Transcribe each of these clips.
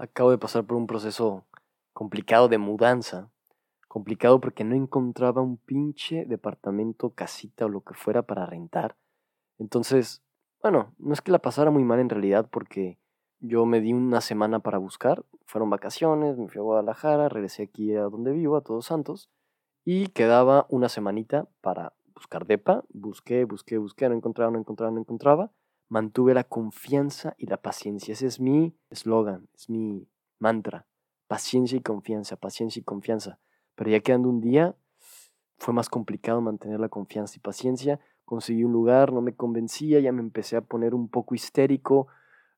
Acabo de pasar por un proceso complicado de mudanza. Complicado porque no encontraba un pinche departamento, casita o lo que fuera para rentar. Entonces, bueno, no es que la pasara muy mal en realidad porque yo me di una semana para buscar. Fueron vacaciones, me fui a Guadalajara, regresé aquí a donde vivo, a Todos Santos, y quedaba una semanita para buscar depa. Busqué, busqué, busqué, no encontraba, no encontraba, no encontraba mantuve la confianza y la paciencia. Ese es mi eslogan, es mi mantra. Paciencia y confianza, paciencia y confianza. Pero ya quedando un día, fue más complicado mantener la confianza y paciencia. Conseguí un lugar, no me convencía, ya me empecé a poner un poco histérico,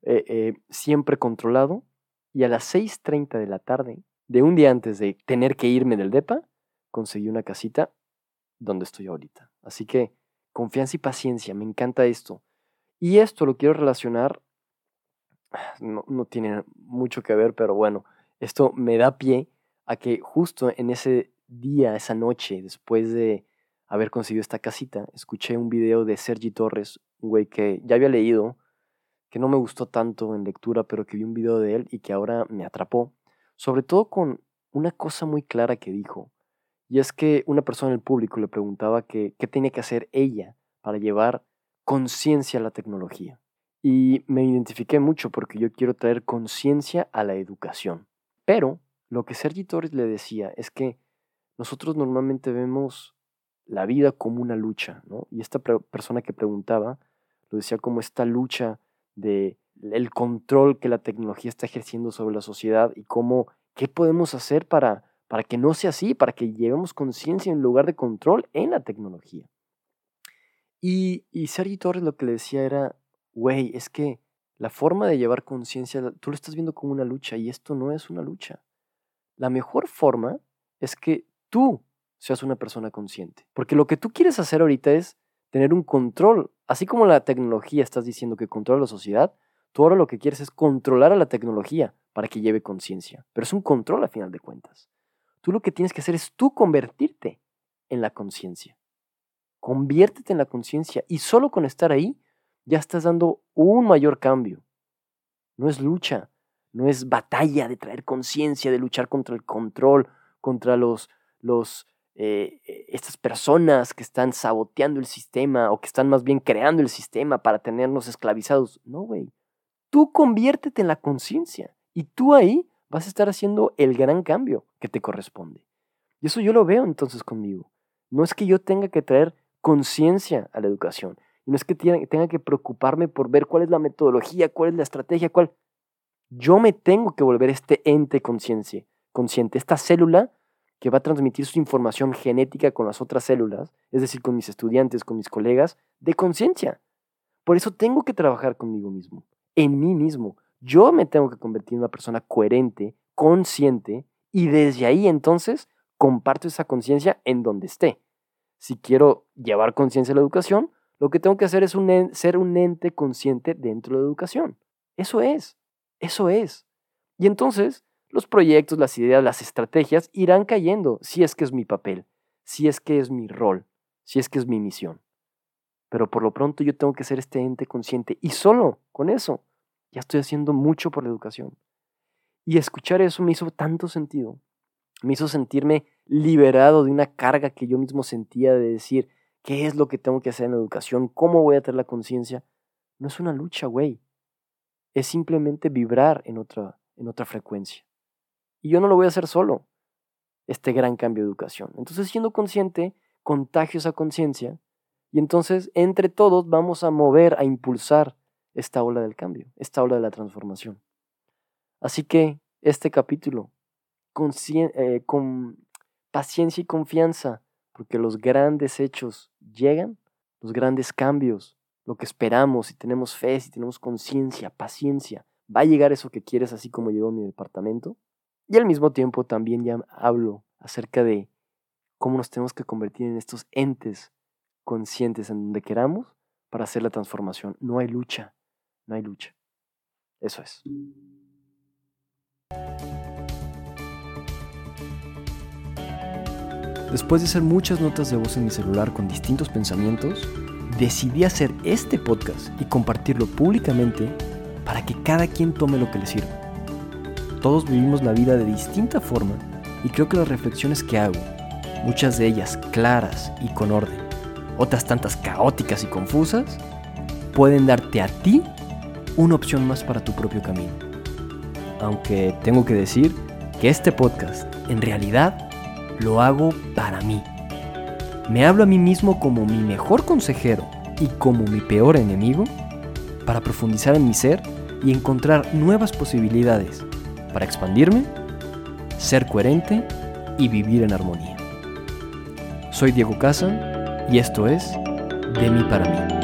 eh, eh, siempre controlado. Y a las 6.30 de la tarde, de un día antes de tener que irme del DEPA, conseguí una casita donde estoy ahorita. Así que confianza y paciencia, me encanta esto. Y esto lo quiero relacionar, no, tiene mucho que ver, pero bueno, esto me da pie a que justo en ese día, esa noche, después de haber conseguido esta casita, escuché un video de Sergi Torres, un güey que ya había leído, que no me gustó tanto en lectura, pero que vi un video de él y que ahora me atrapó, sobre todo con una cosa muy clara que dijo, y es que una persona en el público le preguntaba qué tenía que hacer ella para llevar conciencia a la tecnología. Y me identifiqué mucho porque yo quiero traer conciencia a la educación. Pero lo que Sergi Torres le decía es que nosotros normalmente vemos la vida como una lucha, ¿no? Y esta persona que preguntaba lo decía como esta lucha de el control que la tecnología está ejerciendo sobre la sociedad y cómo qué podemos hacer para para que no sea así, para que llevemos conciencia en lugar de control en la tecnología. Y, y Sergi Torres lo que le decía era, güey, es que la forma de llevar conciencia, tú lo estás viendo como una lucha y esto no es una lucha. La mejor forma es que tú seas una persona consciente. Porque lo que tú quieres hacer ahorita es tener un control. Así como la tecnología estás diciendo que controla la sociedad, tú ahora lo que quieres es controlar a la tecnología para que lleve conciencia. Pero es un control a final de cuentas. Tú lo que tienes que hacer es tú convertirte en la conciencia. Conviértete en la conciencia y solo con estar ahí ya estás dando un mayor cambio. No es lucha, no es batalla de traer conciencia, de luchar contra el control, contra los, los, eh, estas personas que están saboteando el sistema o que están más bien creando el sistema para tenernos esclavizados. No, güey. Tú conviértete en la conciencia y tú ahí vas a estar haciendo el gran cambio que te corresponde. Y eso yo lo veo entonces conmigo. No es que yo tenga que traer conciencia a la educación. Y no es que tenga que preocuparme por ver cuál es la metodología, cuál es la estrategia, cuál. Yo me tengo que volver este ente consciente, consciente, esta célula que va a transmitir su información genética con las otras células, es decir, con mis estudiantes, con mis colegas, de conciencia. Por eso tengo que trabajar conmigo mismo, en mí mismo. Yo me tengo que convertir en una persona coherente, consciente, y desde ahí entonces comparto esa conciencia en donde esté si quiero llevar conciencia a la educación, lo que tengo que hacer es ser un ente consciente dentro de la educación. Eso es, eso es. Y entonces los proyectos, las ideas, las estrategias irán cayendo si es que es mi papel, si es que es mi rol, si es que es mi misión. Pero por lo pronto yo tengo que ser este ente consciente y solo con eso ya estoy haciendo mucho por la educación. Y escuchar eso me hizo tanto sentido, me hizo sentirme liberado de una carga que yo mismo sentía de decir, ¿qué es lo que tengo que hacer en educación? ¿Cómo voy a tener la conciencia? No es una lucha, güey. Es simplemente vibrar en otra, en otra frecuencia. Y yo no lo voy a hacer solo, este gran cambio de educación. Entonces, siendo consciente, contagio esa conciencia y entonces entre todos vamos a mover, a impulsar esta ola del cambio, esta ola de la transformación. Así que este capítulo, eh, con paciencia y confianza, porque los grandes hechos llegan, los grandes cambios, lo que esperamos, si tenemos fe, si tenemos conciencia, paciencia, va a llegar eso que quieres así como llegó mi departamento. Y al mismo tiempo también ya hablo acerca de cómo nos tenemos que convertir en estos entes conscientes en donde queramos para hacer la transformación. No hay lucha, no hay lucha. Eso es. Después de hacer muchas notas de voz en mi celular con distintos pensamientos, decidí hacer este podcast y compartirlo públicamente para que cada quien tome lo que le sirva. todos vivimos la vida de distinta forma y creo que las reflexiones que hago, muchas de ellas claras y con orden, otras tantas caóticas y confusas, pueden darte a ti una opción más para tu propio camino. Aunque tengo que decir que este podcast en realidad lo hago para mí. Me hablo a mí mismo como mi mejor consejero y como mi peor enemigo para profundizar en mi ser y encontrar nuevas posibilidades para expandirme, ser coherente y vivir en armonía. Soy Diego Casa y esto es De mí para mí.